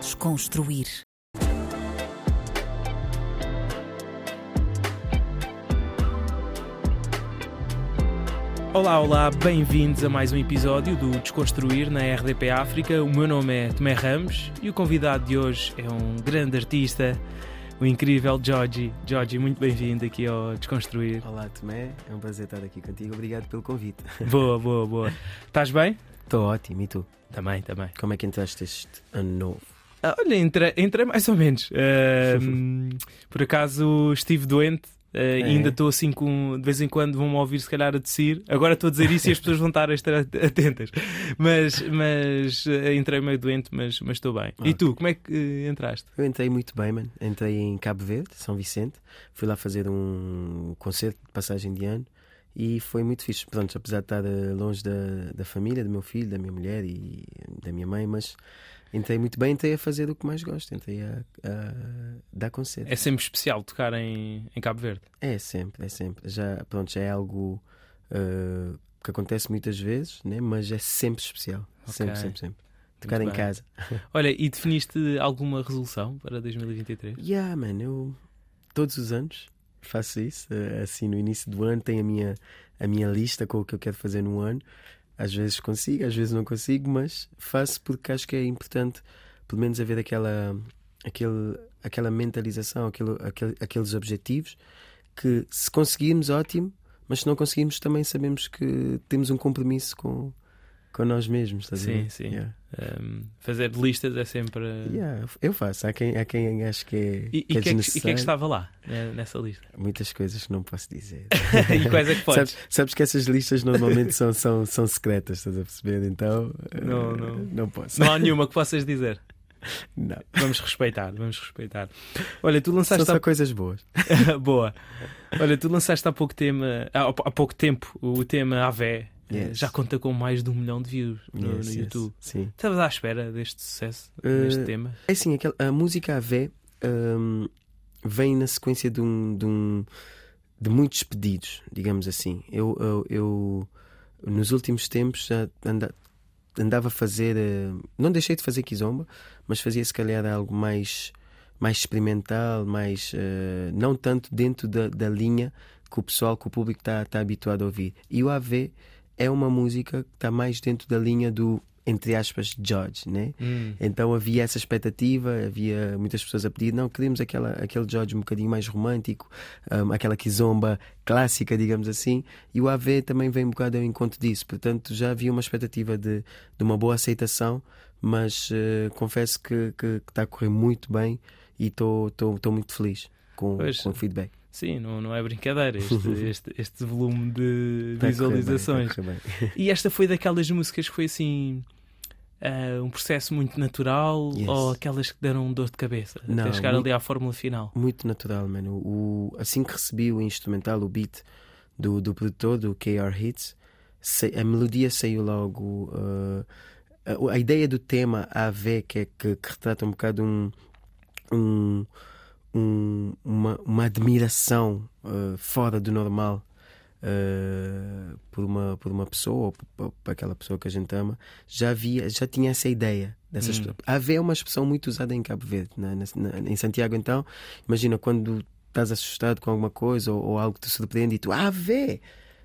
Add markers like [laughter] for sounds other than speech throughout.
Desconstruir. Olá, olá, bem-vindos a mais um episódio do Desconstruir na RDP África. O meu nome é Tomé Ramos e o convidado de hoje é um grande artista, o incrível Georgie. Georgie, muito bem-vindo aqui ao Desconstruir. Olá, Tomé, é um prazer estar aqui contigo. Obrigado pelo convite. [laughs] Boa, boa, boa. Estás bem? Estou ótimo, e tu? Também, também. Como é que entraste este ano novo? Ah, olha, entrei, entrei mais ou menos. Uh, [laughs] por acaso estive doente. Uh, É. Ainda estou assim com. De vez em quando vão-me ouvir, se calhar, a tossir. Agora estou a dizer isso e as pessoas vão estar a estar atentas. Mas, mas uh, entrei meio doente, mas estou bem. E tu, como é que uh, entraste? Eu entrei muito bem, mano. Entrei em Cabo Verde, São Vicente. Fui lá fazer um concerto de passagem de ano e foi muito fixe. Pronto, apesar de estar longe da, da família, do meu filho, da minha mulher e da minha mãe, mas entrei muito bem. Entrei a fazer o que mais gosto. Entrei a, a dar concerto. É sempre especial tocar em, em Cabo Verde. É sempre, é sempre. Já, pronto, já é algo eh, que acontece muitas vezes, né? mas é sempre especial. Sempre, Ok. sempre, sempre. Tocar Muito em bem. casa. [laughs] Olha, e definiste alguma resolução para 2023? Yeah, man, eu todos os anos faço isso. eh, Assim, no início do ano tenho a minha, a minha lista com o que eu quero fazer no ano. Às vezes consigo, às vezes não consigo, mas faço porque acho que é importante, pelo menos, haver aquela, aquele, aquela mentalização, aquele, aquele, aqueles objetivos que, se conseguirmos, ótimo, mas se não conseguirmos, também sabemos que temos um compromisso com, com nós mesmos. estás a Sim, ver? sim. Yeah. Um, fazer listas é sempre. Yeah, eu faço. Há quem, há quem acho que é, E, que é que, é que, e que é que estava lá né, nessa lista? Muitas coisas que não posso dizer. [laughs] e quais é que [laughs] podes? Sabes, sabes que essas listas normalmente são, são, são secretas, estás a perceber? Então Não, eh, não. não posso. Não há nenhuma que possas dizer. [laughs] Não. Vamos respeitar, vamos respeitar. Olha, tu São lançaste só há... coisas boas. Boa. Olha, tu lançaste há pouco tema, há, há pouco tempo o tema Avé. Yes. Já conta com mais de um milhão de views no, Yes, no yes. YouTube. Sim. Estavas à espera deste sucesso, Eh, deste tema? É assim, aquela, a música AV hum, vem na sequência de, um, de, um, de muitos pedidos, digamos assim. Eu, eu, eu, nos últimos tempos já anda- andava a fazer. eh, não deixei de fazer Kizomba, mas fazia se calhar algo mais, mais experimental, mais. eh, não tanto dentro da, da linha que o pessoal, que o público está está habituado a ouvir. E o AV é uma música que está mais dentro da linha do, entre aspas, George, né? Hum. Então havia essa expectativa, havia muitas pessoas a pedir, não, queríamos aquela, aquele George um bocadinho mais romântico, hum, aquela kizomba clássica, digamos assim, e o AV também vem um bocado ao encontro disso. Portanto, já havia uma expectativa de, de uma boa aceitação, mas eh, confesso que, está a correr muito bem e estou muito feliz com, Pois. com o feedback. Sim, não, não é brincadeira [laughs] este, este, este volume de bem, a visualizações. correr bem. E esta foi daquelas músicas que foi assim. ah, um processo muito natural Yes. ou aquelas que deram dor de cabeça Não, até chegar muito- ali à fórmula final? Muito natural, mano. O, assim que recebi o instrumental, o beat do, do produtor, do KR Hits, a melodia saiu logo. uh, a, a ideia do tema AV, que, é, que, que retrata um bocado um, um- um- uma, uma admiração uh, fora do normal. uh, por, uma, por uma pessoa ou por, por aquela pessoa que a gente ama, já havia, já tinha essa ideia dessas Hum. é uma expressão muito usada em Cabo Verde, na- na- na- em Santiago, então, imagina quando estás assustado com alguma coisa ou, ou algo te surpreende e tu AV!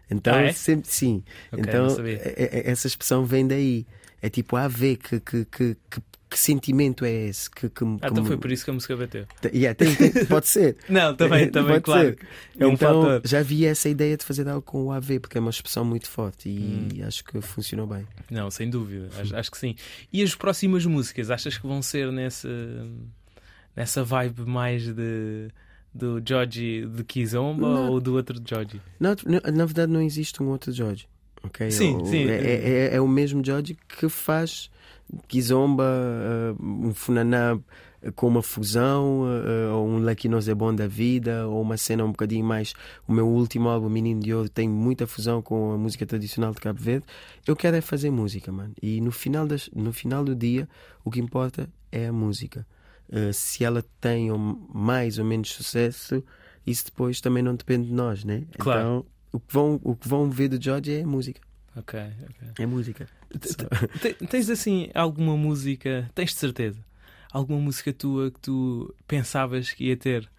Então, Ah, é? sempre sim. Ok, então, é- é- essa expressão vem daí. É tipo AV, que, que, que, que, que sentimento é esse? Que, que, Ah, que então me- foi por isso que a música bateu. Yeah, tem- tem- pode ser. [laughs] Não, também, [laughs] também claro. ser. É um então, fator. já havia essa ideia de fazer algo com o AV, porque é uma expressão muito forte e Hum. acho que funcionou bem. Não, sem dúvida, acho, acho que sim. E as próximas músicas, achas que vão ser nessa, nessa vibe mais de do Georgie de Kizomba Não. ou do outro Georgie? Na, na, verdade, não existe um outro George. ok? Sim, sim. É, é- é o mesmo George que faz Kizomba, uh, um Funaná com uma fusão, uh, ou um Lucky Nós é Bom da vida, ou uma cena um bocadinho mais. O meu último álbum, Menino de Ouro, tem muita fusão com a música tradicional de Cabo Verde. Eu quero é fazer música, mano. E no final, das, no final do dia, o que importa é a música. Se ela tem mais ou menos sucesso, isso depois também não depende de nós, né? Claro. Então, o que vão, o que vão ver do George é música. Ok, ok. É música. Te- te- Tens assim alguma música, tens de certeza, alguma música tua que tu pensavas que ia ter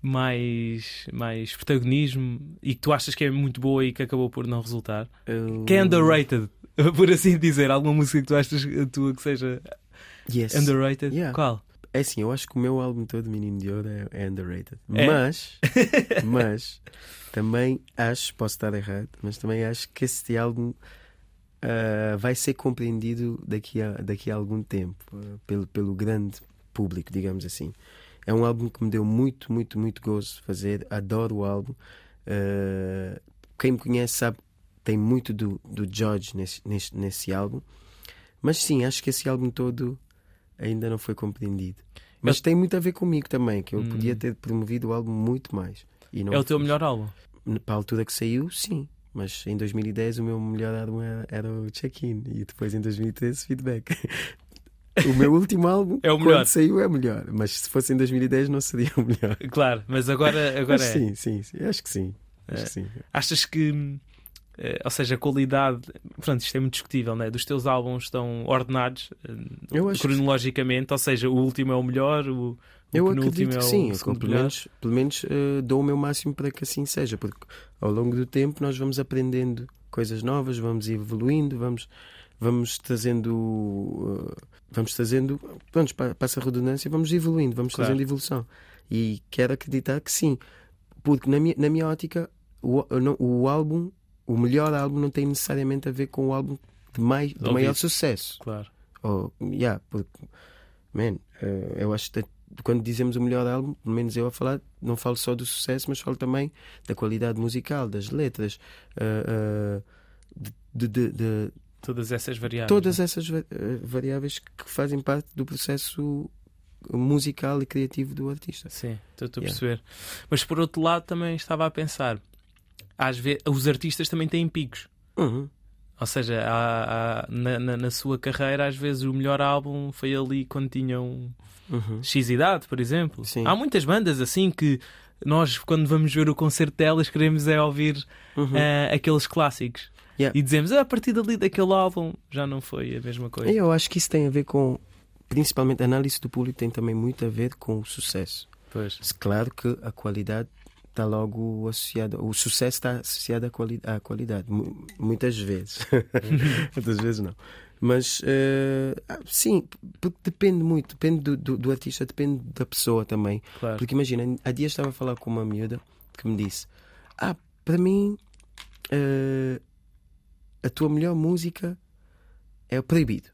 mais, mais protagonismo e que tu achas que é muito boa e que acabou por não resultar? Eu- Que é underrated, [laughs] por assim dizer. Alguma música que tu achas a tua que seja Yes. underrated? Yeah. Qual? É assim, eu acho que o meu álbum todo, Menino de Ouro, é, é underrated. É? [laughs] Mas, mas, também acho, posso estar errado, mas também acho que este álbum ah, vai ser compreendido daqui a, daqui a algum tempo ah, pelo, pelo grande público, digamos assim. É um álbum que me deu muito, muito, muito gozo fazer. Adoro o álbum. Ah, quem me conhece sabe tem muito do, do George nesse, nesse, nesse álbum. Mas sim, acho que esse álbum todo ainda não foi compreendido. Mas tem muito a ver comigo também, que eu Hum. podia ter promovido o álbum muito mais. Não É o teu fiz. melhor álbum. Para a altura que saiu, sim. Mas em 2010 o meu melhor álbum era, era o Check-In e depois em 2013 Feedback. [laughs] O meu último álbum, É o melhor. quando saiu, é melhor. Mas se fosse em 2010 não seria o melhor. Claro, mas agora, agora Mas é. sim, sim, sim. Acho que sim. Acho É. que sim. Achas que, eh, ou seja, a qualidade, pronto, isto é muito discutível, né? Dos teus álbuns estão ordenados eh, acho que cronologicamente, ou seja, o último é o melhor, o, o Eu acredito é que o sim, segundo pelo menos, pelo menos eh, dou o meu máximo para que assim seja, porque ao longo do tempo nós vamos aprendendo coisas novas, vamos evoluindo, vamos, vamos trazendo, eh, vamos trazendo, vamos para, para essa redundância, vamos evoluindo, vamos Claro. trazendo evolução. E quero acreditar que sim, porque na minha, na minha ótica o, não- o álbum, o melhor álbum não tem necessariamente a ver com o álbum de, mais, de maior sucesso. Claro. Oh, yeah, porque, man, eh, eu acho que quando dizemos o melhor álbum, pelo menos eu a falar, não falo só do sucesso, mas falo também da qualidade musical, das letras, eh, eh, de, de- de Todas essas variáveis. todas né? essas va- variáveis que fazem parte do processo musical e criativo do artista. Sim, estou a Yeah. perceber. Mas por outro lado, também estava a pensar, às vezes, os artistas também têm picos. Uhum. Ou seja, há- há- na, na- na sua carreira, às vezes o melhor álbum foi ali quando tinham Uhum. X idade, por exemplo. Sim. Há muitas bandas assim que nós, quando vamos ver o concerto delas, queremos é ouvir Uhum. eh, aqueles clássicos. Yeah. E dizemos, ah, a partir dali daquele álbum já não foi a mesma coisa. Eu acho que isso tem a ver com, principalmente, a análise do público tem também muito a ver com o sucesso. Pois. Claro que a qualidade está logo associada, o sucesso está associado à, quali à qualidade, mu- muitas vezes. [laughs] muitas vezes não. Mas ah, sim, porque depende muito, depende do, do, do artista, depende da pessoa também. Claro. Porque imagina, há dias estava a falar com uma miúda que me disse: Ah, para mim, eh, a tua melhor música é o Proibido.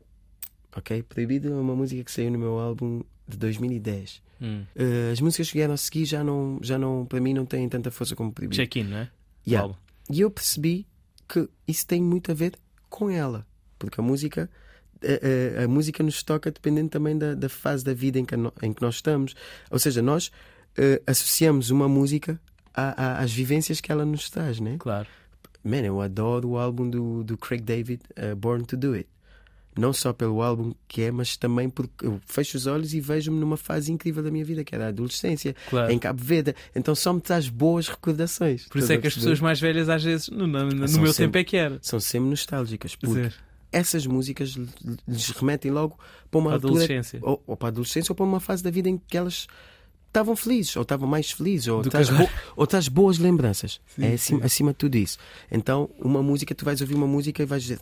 Ok? Proibido é uma música que saiu no meu álbum de 2010. Hum. Eh, as músicas que vieram a seguir já não, já não, para mim, não têm tanta força como Proibido. Check-in, não é? Yeah. E eu percebi que isso tem muito a ver com ela, porque a música. A, a- a música nos toca dependendo também da, da fase da vida em que, no- em que nós estamos. Ou seja, nós eh, associamos uma música a- às vivências que ela nos traz, né? Claro. Man, eu adoro o álbum do, do Craig David, eh, Born to Do It. Não só pelo álbum que é, mas também porque eu fecho os olhos e vejo-me numa fase incrível da minha vida, que era a adolescência, Claro. em Cabo Verde. Então só me traz boas recordações. Por isso é que as pessoas mais velhas, às vezes, no, no- no meu sempre- tempo é que era. são sempre nostálgicas, porque dizer, essas músicas lhe- lhes remetem logo para uma a altura, adolescência. ou, ou para a adolescência, ou para uma fase da vida em que elas estavam felizes, ou estavam mais felizes, ou traz, bo- ou traz boas lembranças. Sim, é acima, acima de tudo isso. Então, uma música, tu vais ouvir uma música e vais dizer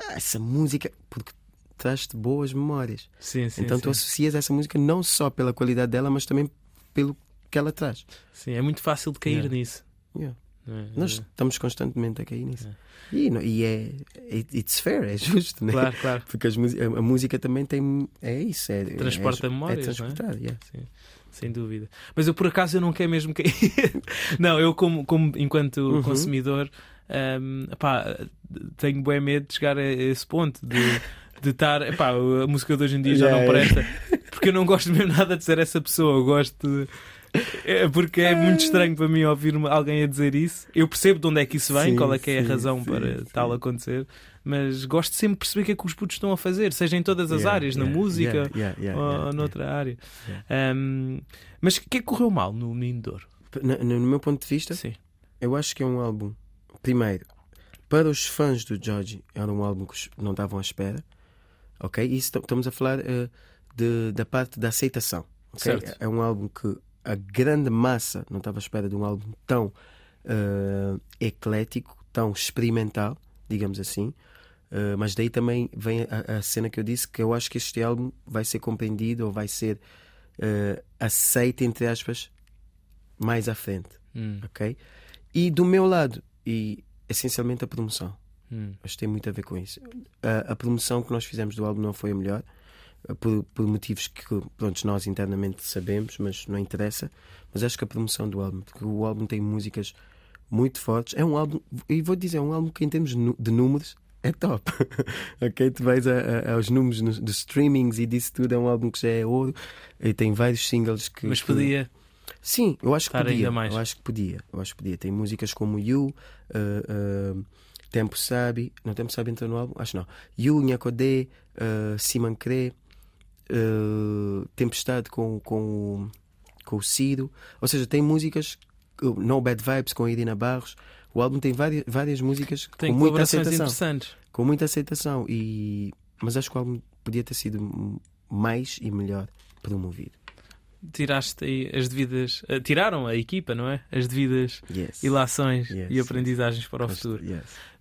"Ah, essa música, porque traz-te boas memórias. Sim, sim, então, sim. tu associas essa música não só pela qualidade dela, mas também pelo que ela traz. Sim, é muito fácil de cair Yeah. nisso. Yeah. é? Nós estamos constantemente a cair nisso. E, não- e é. it- It's fair, é justo, né? Claro, claro. Porque as a, música também tem. É isso. É, Transporta é, memórias, É transportar, yeah. Sim, sem dúvida. Mas eu por acaso eu não quero mesmo cair. [laughs] não, eu como, como enquanto Uhum. consumidor hum, pá, tenho bem medo de chegar a esse ponto de de estar, epá, a música de hoje em dia já Yeah, não yeah. presta, porque eu não gosto mesmo nada de ser essa pessoa, eu gosto de... É porque é muito estranho para mim ouvir alguém a dizer isso. Eu percebo de onde é que isso vem, Sim, qual é que é a sim, razão sim, para sim. tal acontecer, mas gosto sempre de perceber o que é que os putos estão a fazer, seja em todas as Yeah, áreas, na yeah, música, yeah, yeah, yeah, ou yeah, noutra área. Um, mas o que é que correu mal no Menino de Ouro? No, no meu ponto de vista, Sim. eu acho que é um álbum. Primeiro, para os fãs do George, era um álbum que não estavam à espera. Ok? E isso, estamos a falar eh, de, da parte da aceitação. ok? Certo. É um álbum que a grande massa não estava à espera de um álbum tão eh, eclético, tão experimental, digamos assim. Eh, mas daí também vem a, a cena que eu disse que eu acho que este álbum vai ser compreendido ou vai ser eh, aceito, entre aspas, mais à frente. Hum, ok? E do meu lado, e essencialmente a promoção. hum. Acho que tem muito a ver com isso. A, a promoção que nós fizemos do álbum não foi a melhor, eh, por, por motivos que pronto, nós internamente sabemos, mas não interessa. Mas acho que a promoção do álbum, porque o álbum tem músicas muito fortes. É um álbum, e vou dizer, é um álbum que em termos de números é top. [laughs] ok? Tu vais a- a- aos números dos streamings e disso tudo, é um álbum que já é ouro e tem vários singles que. Mas que- podia. Sim, eu acho que podia. ainda mais. Eu acho que podia. Eu acho que podia. Tem músicas como You, uh, uh, Tempo Sabe. Não, Tempo Sabe entrou no álbum? Acho não. You, Nhacodé, uh, Siman Cré, uh, Tempestade com, com, com o Ciro. Ou seja, tem músicas. No Bad Vibes com a Irina Barros. O álbum tem várias, várias músicas Tem com muita aceitação. interessantes. Com muita aceitação. E... Mas acho que o álbum podia ter sido mais e melhor promovido. Tiraste aí as devidas. eh, tiraram a equipa, não é? As devidas Yes. ilações Yes, e aprendizagens para o futuro.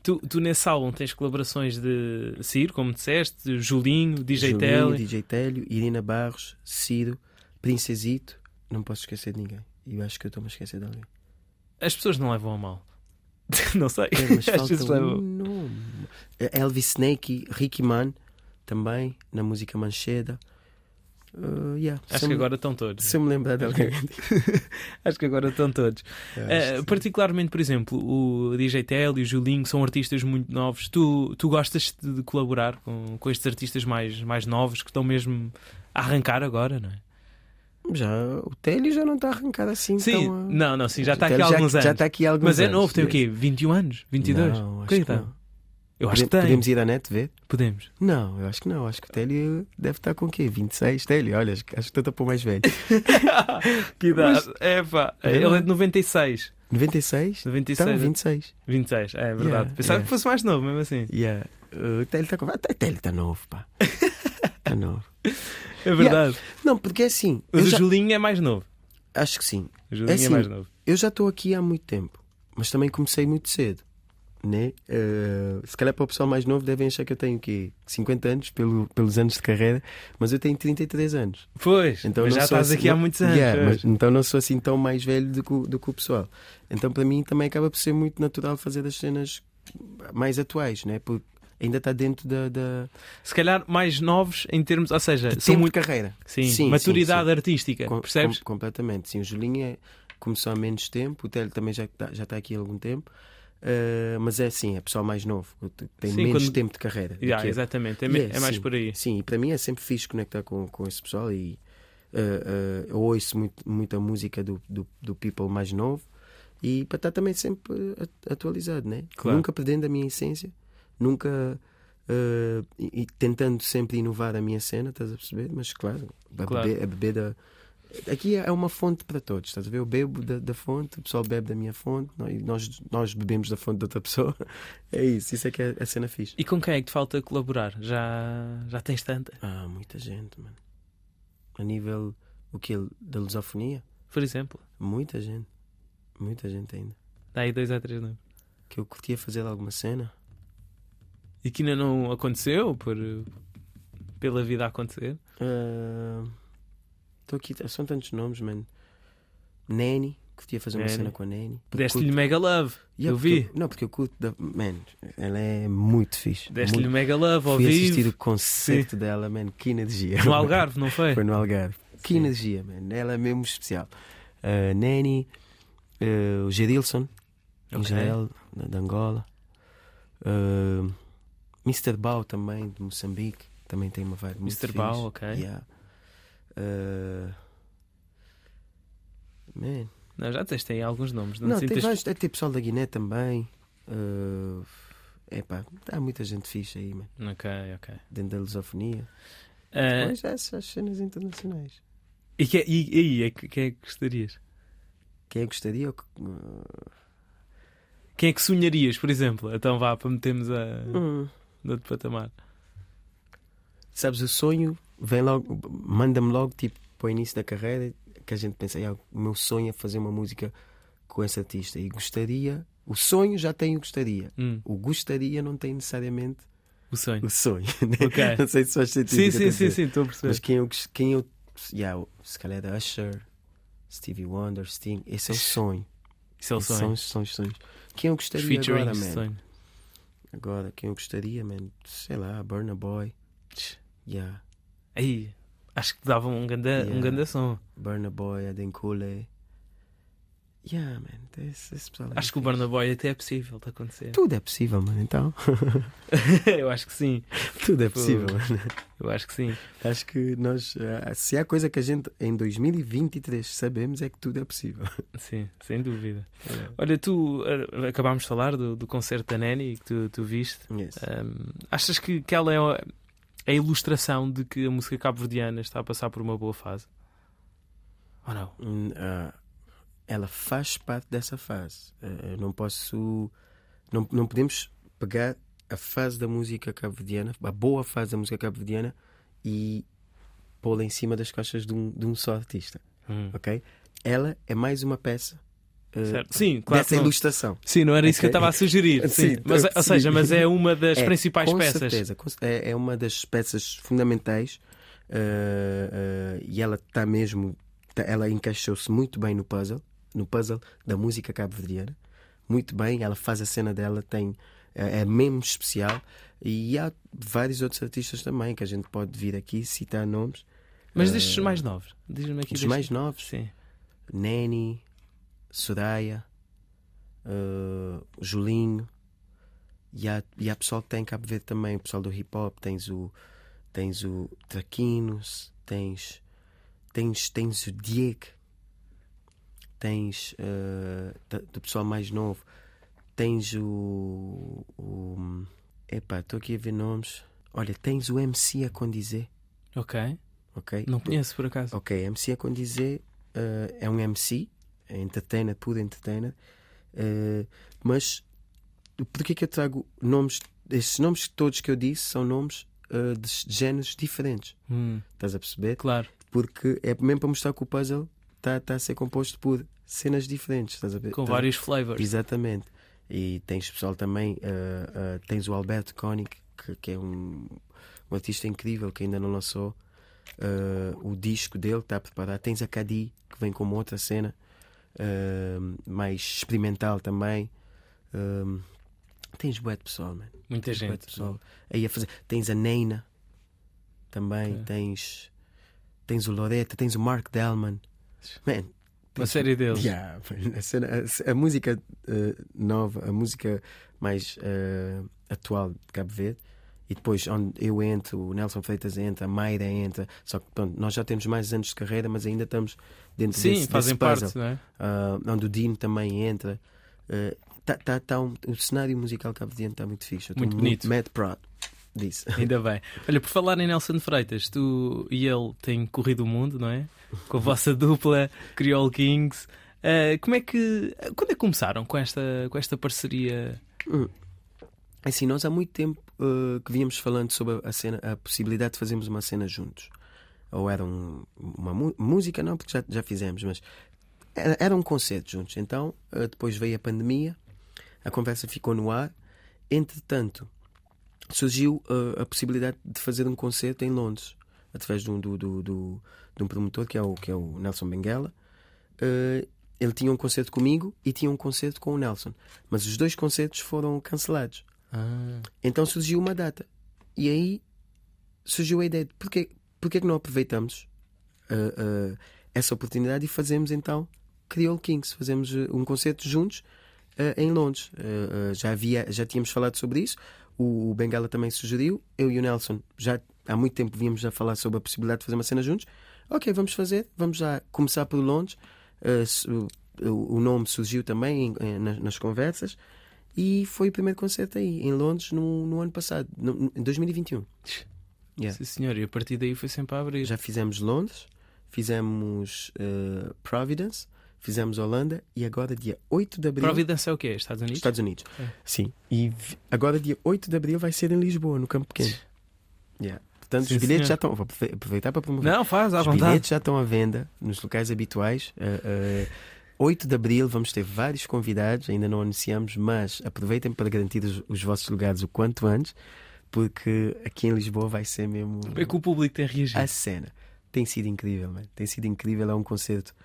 Tu, tu nesse álbum tens colaborações de Ciro, como disseste, Julinho, DJ Julinho, Telly. DJ Télio, Irina Barros, Ciro, Princesito. Não posso esquecer de ninguém. E eu acho que eu estou-me a esquecer de alguém. As pessoas não levam a mal. [laughs] não sei. É, mas [laughs] falta um nome. Elvis Snake, Ricky Man, também, na música Mancheda. Uh, yeah, Acho que agora estão todos. Se eu me lembrar de alguém. [laughs] Acho que agora estão todos. Eh, sim. particularmente, por exemplo, o DJ Telly e o Julinho são artistas muito novos. Tu, tu gostas de, colaborar com, com estes artistas mais, mais novos que estão mesmo a arrancar agora, não é? Já, o Télio já não está arrancado assim. Sim, tão, uh, não, não, sim, já está aqui há alguns já, anos. Já está aqui há alguns Mas é anos, novo, tem o quê? 21 anos? 22? Não, acho Que que não. Eu acho que Podemos- tem. Podemos ir à net ver? Podemos. Não, eu acho que não. Acho que o Télio deve estar com o quê? 26? Télio, olha, acho que acho que estou a pôr mais velho. [laughs] que idade? É pá, É ele é de 96. 96? 96. Então, 26. 26, é verdade. Yeah, Pensava yeah. que fosse mais novo, mesmo assim. Yeah. O Télio está com. O Télio está novo, pá. Está [laughs] novo. É verdade. Não, porque é assim. Mas o já- Julinho é mais novo. Acho que sim. O Julinho é, assim, mais novo. Eu já estou aqui há muito tempo, mas também comecei muito cedo. Né? Uh, se calhar para o pessoal mais novo devem achar que eu tenho quê? 50 anos pelo, pelos anos de carreira, mas eu tenho 33 anos. Pois, Então mas já estás assim- aqui há muitos anos. Yeah, mas então não sou assim tão mais velho do que, do que o pessoal. Então para mim também acaba por ser muito natural fazer as cenas mais atuais, né? porque ainda está dentro da, da Se calhar mais novos em termos, ou seja, de são tempo muito. de carreira. Sim, Sim, maturidade sim, sim. artística, Com- percebes? com- completamente. Sim, o Julinho é- começou há menos tempo, o Telho também já está, já está aqui há algum tempo. Uh, mas é assim, é pessoal mais novo, tem Sim, menos quando- tempo de carreira. Yeah, exatamente, é, é, é mais sim. por aí. Sim, e para mim é sempre fixe conectar com, com esse pessoal e uh, uh, eu ouço muito, muita música do, do, do people mais novo e para estar também sempre at- atualizado, né? Claro. Nunca perdendo a minha essência, nunca uh, e, e tentando sempre inovar a minha cena, estás a perceber? Mas claro, a, Claro. Beber, a beber da. Aqui é uma fonte para todos, estás a ver? Eu bebo da, da fonte, o pessoal bebe da minha fonte, nó- e nós, nós bebemos da fonte de outra pessoa. [laughs] É isso, isso é que é a cena fixe. E com quem é que te falta colaborar? Já, já tens tanta? Ah, muita gente, mano. A nível o que da lusofonia, Por exemplo, muita gente. Muita gente ainda. dá aí dois a três nomes. Que eu curtia fazer alguma cena. E que ainda não aconteceu por, pela vida a acontecer. Estou aqui, são tantos nomes, mano. Nani, curtia fazer uma Nani. cena com a. Porque Deste-lhe mega love. Yeah, eu vi. não, porque eu curto da. Man, ela é muito fixe. Deste-lhe mega love ao Fui assistir o concerto dela, man. Que energia. No Algarve, não foi? Foi no Algarve. Que Sim. energia, man. Ela é mesmo especial. Uh, Nani, uh, o Gerilson, em Ok. Israel, de Angola. Uh, Mr. Bao também, de Moçambique. Também tem uma vibe Mr. Bao, ok. Yeah. Uh, man. Não, já aí alguns nomes. Não, Não, te tem vários. Tem pessoal da Guiné também. Uh, epá, há muita gente fixe aí, man. Ok, ok. Dentro da lusofonia. Ah, Depois há essas cenas internacionais. e que, e, e aí, é que- quem é que gostarias? Quem é que gostaria? Uh, Quem é que sonharias, por exemplo? Então vá, para metermos a... hum. patamar. Sabes, o sonho vem logo, manda-me logo tipo para o início da carreira que a gente pensa, "Ah, o meu sonho é fazer uma música com esse artista e gostaria. O sonho já tem o gostaria. Hum, O gostaria não tem necessariamente o sonho. o sonho. né? Ok. [laughs] Não sei se faz sentido. Sim, sim, sim, sim, estou a perceber. Mas quem eu, quem eu yeah, se calhar da Usher, Stevie Wonder, Sting, esse é o sonho. Isso é o São, sonho. os- são os sonhos. Quem eu Os gostaria agora, man? sonho. Agora, quem eu gostaria, man? Sei lá, Burna Boy. Yeah. Aí, acho que dava um ganda, um Yeah. ganda som. Burna Boy, Adenkule. Yeah, man. Esse, esse pessoal é Acho que o. Burna Boy até é possível de acontecer. Tudo é possível, mano. Então, [laughs] eu acho que sim. [laughs] tudo é Tipo, possível, mano. Eu acho que sim. Acho que nós, ah, se há coisa que a gente em 2023 sabemos é que tudo é possível. [laughs] Sim, sem dúvida. Olha, tu eh, acabámos de falar do, do concerto da Nani que tu, tu viste. Yes. Ahm, achas que, que ela é a- ilustração de que a música cabo-verdiana está a passar por uma boa fase? Ou não? Ah, ela faz parte dessa fase. Eu não posso. Não, não podemos pegar a fase da música cabo-verdiana, a boa fase da música cabo-verdiana, e pô-la em cima das costas de um, de um só artista. Hum. Ok? Ela é mais uma peça Certo. Sim, claro. dessa ilustração. Sim, não era isso que eu estava a sugerir. [laughs] Sim. Sim, Mas, sim. ou seja, mas é uma das É, principais com peças. certeza. com- é, é uma das peças fundamentais ah, ah, e ela está mesmo. tá- ela encaixou-se muito bem no puzzle, no puzzle da música cabo-verdiana. Muito bem, ela faz a cena dela, tem, é, é mesmo especial. E há vários outros artistas também que a gente pode vir aqui citar nomes. Mas destes mais novos. Diz-me aqui. Os destes- mais novos, Sim. Neni, Soraya, uh, Julinho. E há, e há pessoal que tem em Cabo Verde também, o pessoal do hip hop, tens o tens o Traquinos, tens tens, tens o Diego, tens uh, da- do pessoal mais novo, tens o, o epá, estou aqui a ver nomes. Olha, tens o MC a condizer, Ok. ok? Não conheço por acaso. Ok, MC a condizer uh, é um MC, entertainer, puro entertainer, uh, mas porquê que eu trago nomes? Estes nomes todos que eu disse são nomes uh, de géneros diferentes, Hum, estás a perceber? claro. Porque é mesmo para mostrar que o puzzle está tá a ser composto por cenas diferentes, estás a ver? Com Tá- vários flavors. Exatamente. E tens pessoal também, uh, uh, tens o Alberto Koenig, que, que é um, um artista incrível que ainda não lançou uh, o disco dele, está a preparar. Tens a Cadi, que vem com uma outra cena, uh, mais experimental também. Um, tens bué de pessoal, man. Muita Tens gente. pessoal. Aí a fazer. Tens a Neina também, Ok. tens, tens o Loretta, tens o Mark Delman. Man, Uma série deles. Yeah, a, cena- a- a música eh, nova, a música mais eh, atual de Cabo Verde, e depois onde eu entro, o Nelson Freitas entra, a Mayra entra, só que pronto, nós já temos mais anos de carreira, mas ainda estamos dentro Sim, desse, fazem desse puzzle. parte, não é? Ah, onde o Dino também entra. Eh, tá, tá, tá um- o cenário musical cabo-verdiano está muito fixe. Muito bonito. Mad proud disso. [laughs] Ainda bem. Olha, por falar em Nelson Freitas, tu e ele têm corrido o mundo, não é? Com a vossa [laughs] dupla, Creole Kings. Ah, como é que. Quando é que começaram com esta, com esta parceria? Assim, nós há muito tempo uh, que víamos falando sobre a, cena, a possibilidade de fazermos uma cena juntos. Ou era um- uma música, não, porque já, já fizemos, mas era, era um concerto juntos. Então, uh, depois veio a pandemia, a conversa ficou no ar. Entretanto, surgiu uh, a possibilidade de fazer um concerto em Londres, através de um, do, do, do- de um promotor que é o, que é o Nelson Benguela. Uh, ele tinha um concerto comigo e tinha um concerto com o Nelson, mas os dois concertos foram cancelados. Ah, Então surgiu uma data. E aí surgiu a ideia de porquê, porquê que não aproveitamos uh, uh, essa oportunidade e fazemos então Creole Kings, fazemos uh, um concerto juntos uh, em Londres. Já, havia, já tínhamos falado sobre isso, o, o Bengala também sugeriu, eu e o Nelson já há muito tempo vínhamos a falar sobre a possibilidade de fazer uma cena juntos. Ok, vamos fazer, vamos já começar por Londres. O, nome surgiu também em- nas, nas conversas. E foi o primeiro concerto aí, em Londres, no, no ano passado, no, em 2021. Yeah. sim, senhor. E a partir daí foi sempre a abrir. Já fizemos Londres, fizemos eh, Providence, fizemos Holanda e agora, dia 8 de abril. Providência é o quê? Estados Unidos? Estados Unidos. É. Sim. E agora, dia 8 de abril, vai ser em Lisboa, no Campo Pequeno. Yeah. Portanto, Sim, os bilhetes senhor. já estão. Vou aprove- aproveitar para promover. Não, faz à os vontade. bilhetes já estão à venda nos locais habituais. Uh, uh, 8 de abril vamos ter vários convidados, ainda não anunciamos, mas aproveitem para garantir os, os vossos lugares o quanto antes, porque aqui em Lisboa vai ser mesmo Como é que o público tem reagido? a cena. Tem sido incrível, man. tem sido incrível. É um concerto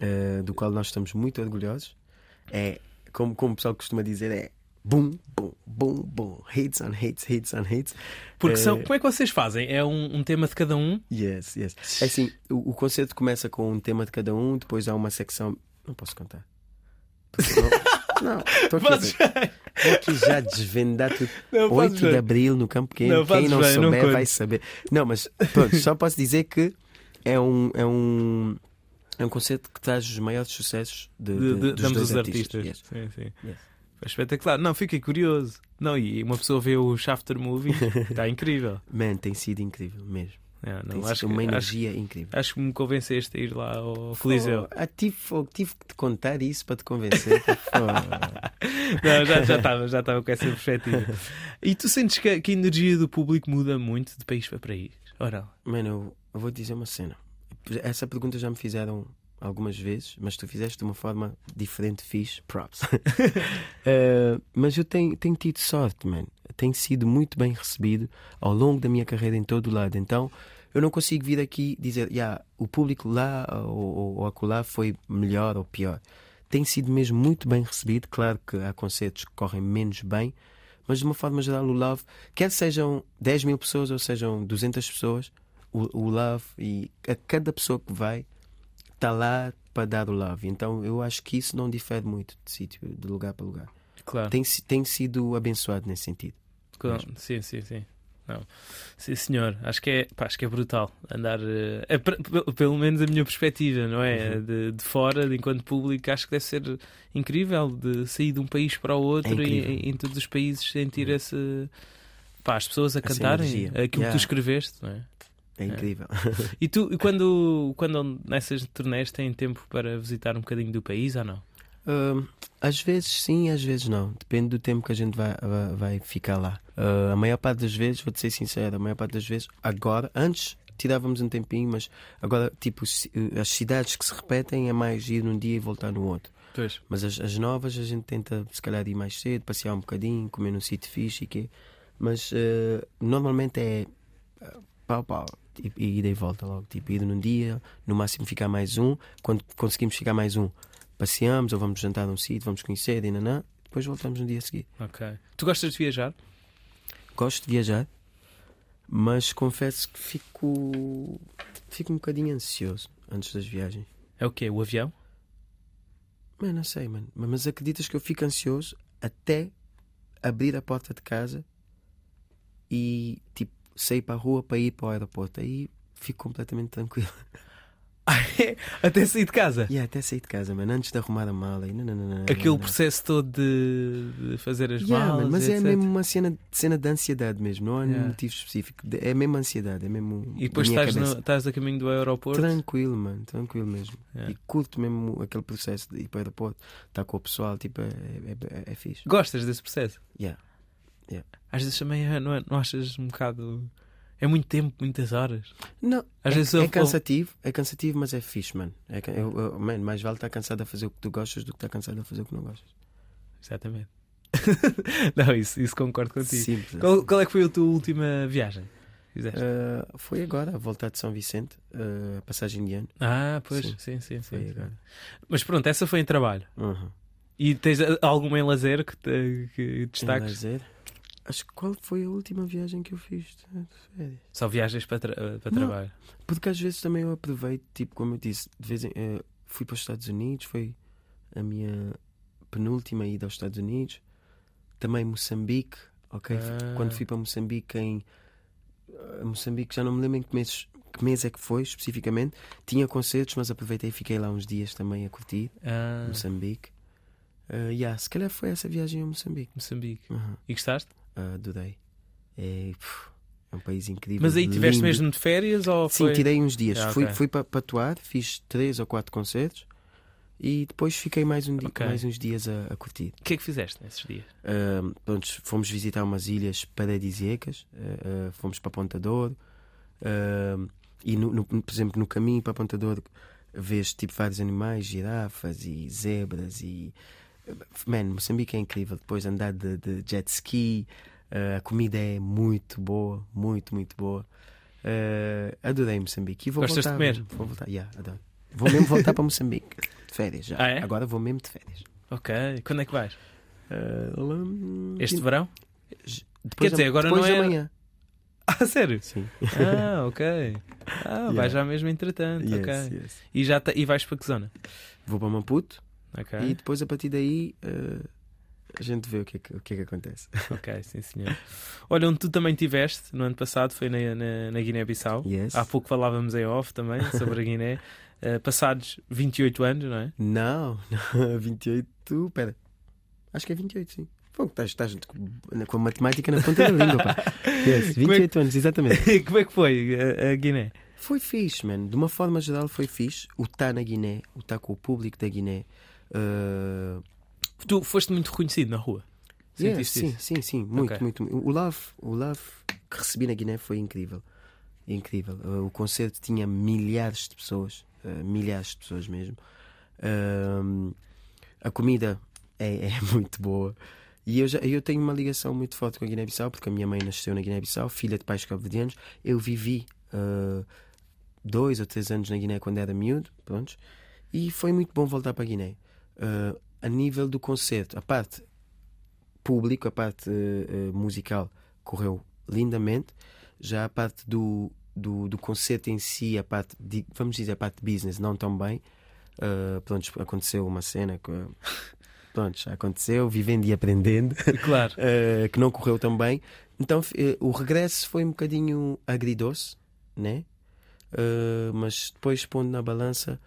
uh, do qual nós estamos muito orgulhosos. É, como, como o pessoal costuma dizer, é boom, boom, boom, boom. Hits on hits, hits on hits. Porque são, Eh, como é que vocês fazem? É um, um tema de cada um? Yes, yes. É assim, o, o concerto começa com um tema de cada um, depois há uma secção. Não posso contar. [laughs] Não, não, estou aqui. Estou aqui já desvendar tudo. [laughs] Não, 8 fazes de bem. abril no Campo Pequeno. Não, Quem fazes não bem, não souber conto. vai saber. Não, mas pronto, só posso dizer que é um. É um é um concerto que traz os maiores sucessos de, De, de, dos damos dois os artistas. artistas. Yes. Sim, sim. Yes. Espetacular. Não, fiquei curioso. Não, e uma pessoa vê o Shafter Movie, está [laughs] incrível. Man, tem sido incrível mesmo. É, não, acho, sido que, uma acho, energia incrível. acho que me convenceste a ir lá ao Coliseu. Oh, tive, oh, tive que te contar isso para te convencer. [laughs] Não, já estava já estava com essa perspectiva. E tu sentes que, a- que a energia do público muda muito de país para país? Ora, Mano, eu, eu vou te dizer uma cena. Essa pergunta já me fizeram algumas vezes, mas tu fizeste de uma forma diferente, fixe. Props. [laughs] Eh, mas eu tenho, tenho tido sorte, man. Tenho sido muito bem recebido ao longo da minha carreira em todo o lado. Então eu não consigo vir aqui dizer, yeah, o público lá ou, ou, ou acolá foi melhor ou pior. Tem sido mesmo muito bem recebido. Claro que há concertos que correm menos bem, mas de uma forma geral, o Love, quer sejam 10 mil pessoas ou sejam 200 pessoas, o, o Love e a cada pessoa que vai está lá para dar o Love. Então eu acho que isso não difere muito de sítio, de lugar para lugar. claro. Tem, tem sido abençoado nesse sentido. Com- Sim, sim, sim. Não. Sim, senhor. Acho que é, pá, acho que é brutal andar. é pelo menos a minha perspectiva, não é? Uhum. De, de fora, de enquanto público, acho que deve ser incrível de sair de um país para o outro É e em, todos os países sentir Uhum. esse. Pá, as pessoas a Essa cantarem aquilo que Yeah. tu escreveste, não é? É incrível. [laughs] E tu, quando, quando nessas turnés têm tempo para visitar um bocadinho do país ou não? Hum, às vezes sim, às vezes não. Depende do tempo que a gente vai, vai, vai ficar lá. Uh, a maior parte das vezes, vou-te ser sincero, a maior parte das vezes, agora, antes tirávamos um tempinho, mas agora, tipo, ci- as cidades que se repetem é mais ir num dia e voltar no outro. Pois. Mas as, as novas a gente tenta, se calhar, ir mais cedo, passear um bocadinho, comer num sítio fixe e quê. Mas uh, normalmente é uh, pau, pau. Tipo, e ida e volta logo. Tipo, ir num dia, no máximo ficar mais um. Quando conseguimos ficar mais um, passeamos ou vamos jantar num sítio, vamos conhecer, e nanã, depois voltamos no dia a seguir. Ok. Tu gostas de viajar? Gosto de viajar, mas confesso que fico, fico um bocadinho ansioso antes das viagens. É o quê? O avião? Mano, não sei, mano. Mas acreditas que eu fico ansioso até abrir a porta de casa e, tipo, sair para a rua para ir para o aeroporto. Aí fico completamente tranquilo. [laughs] Até sair de casa? E até sair de casa, mano, antes de arrumar a mala. E não, não, não, Aquele processo todo de, de fazer as Yeah, malas. mas é etc. mesmo uma cena, cena de ansiedade mesmo, não há Yeah. motivo específico. É mesmo ansiedade, é mesmo. E depois estás, no, estás a caminho do aeroporto. Tranquilo, mano, tranquilo mesmo. Yeah. E curto mesmo aquele processo de ir para o aeroporto, estar com o pessoal, tipo, é, é, é, é fixe. Gostas desse processo? Yeah. Às vezes também é, não, é- não achas um bocado. É muito tempo, muitas horas. Não, Às é, vezes é eu- cansativo, é cansativo, mas é fixe, mano. É, ca- eu, eu- mano, mais vale estar cansado a fazer o que tu gostas do que estar cansado a fazer o que não gostas. Exatamente. [laughs] não, isso, isso concordo contigo. Simples. Qual, qual é que foi a tua última viagem? Ah, foi agora, a voltar de São Vicente, ah, passagem de ano. ah, pois, sim. sim, sim, sim. Sim. Mas pronto, essa foi em trabalho. Uhum. E tens ah, alguma em lazer que, te, que Em destaques? lazer. Acho que qual foi a última viagem que eu fiz de férias? Só viagens para, tra- para Não. trabalho. Porque às vezes também eu aproveito, tipo, como eu disse, de vez em, eh, fui para os Estados Unidos, foi a minha penúltima ida aos Estados Unidos. Também Moçambique, ok? Ah. Quando fui para Moçambique, em eh, Moçambique, já não me lembro em que mês, que mês é que foi especificamente. Tinha concertos, mas aproveitei e fiquei lá uns dias também a curtir Ah, Moçambique. Uh, yeah, se calhar foi essa viagem a Moçambique. Moçambique. Uhum. E gostaste? Uh, adorei. É, puf, é um país incrível. Mas aí tiveste lindo. mesmo de férias ou Sim, foi? tirei uns dias. Ah, Fui, ok. fui para pa atuar, fiz três ou quatro concertos e depois fiquei mais, um di- Ok. mais uns dias a, a curtir. O que é que fizeste nesses dias? Uh, pronto, fomos visitar umas ilhas paradisíacas, uh, uh, fomos para Ponta Douro, Uh, e, no, no, por exemplo, no caminho para Pontador vês tipo vários animais, girafas e zebras e. Man, Moçambique é incrível. Depois andar de, de jet ski, uh, a comida é muito boa, muito, muito boa. Uh, adorei Moçambique. E vou Gostas voltar, de comer? Vou voltar, yeah, adoro. Vou mesmo voltar para Moçambique. De férias já. Ah, é? Agora vou mesmo de férias. Ok. Quando é que vais? Uh, Este verão? depois Quer dizer, agora não é- amanhã. [laughs] Ah, sério? Sim. Ah, ok. Ah, vai Yeah. já mesmo entretanto. Yes, ok. yes. E, já e vais para que zona? Vou para Maputo Ok. e depois a partir daí uh, a gente vê o que é que, o que, é que acontece. [laughs] Ok, sim senhor. Olha, onde tu também estiveste no ano passado foi na, na, na Guiné-Bissau. Yes. Há pouco falávamos em off também sobre a Guiné. [laughs] Eh, passados 28 anos, não é? Não, não, [laughs] 28. Pera. Acho que é 28, sim. Pô, estás, estás com- a matemática na ponta da língua, pá. Yes, Como é 28 anos, exatamente. Como é que foi a, a Guiné? Foi fixe, mano. De uma forma geral, foi fixe. O estar na Guiné, o estar com o público da Guiné. Uh, Tu foste muito reconhecido na rua. yeah, sim, isso? sim, sim. Muito, Ok. muito. O love, o love que recebi na Guiné foi incrível. Incrível. Uh, o concerto tinha milhares de pessoas. uh, milhares de pessoas mesmo. Um, a comida é, [laughs] é muito boa. E eu, já, eu tenho uma ligação muito forte com a Guiné-Bissau, porque a minha mãe nasceu na Guiné-Bissau, filha de pais cabo-verdianos. Eu vivi uh, dois ou três anos na Guiné quando era miúdo, pronto, e foi muito bom voltar para a Guiné. Uh, a nível do concerto, a parte pública, a parte uh, musical, correu lindamente. Já a parte do, do, do concerto em si, a parte, de, vamos dizer, a parte business, não tão bem. Uh, pronto, aconteceu uma cena que. Pronto, já aconteceu, vivendo e aprendendo, [laughs] Claro. uh, [laughs] que não correu tão bem. Então o regresso foi um bocadinho agridoce, né? Mas depois, pondo na balança,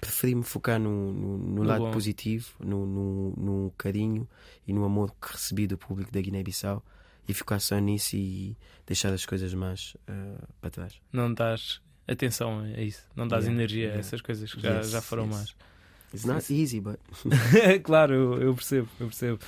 preferi me focar no, no, no lado bom. positivo, no, no, no carinho e no amor que recebi do público da Guiné-Bissau e ficar só nisso e deixar as coisas mais uh, para trás. Não dás atenção a isso. Não dás Yeah, energia a yeah. essas coisas que já, Yes, já foram yes. más. It's not easy, but [laughs] claro, eu, percebo, eu percebo.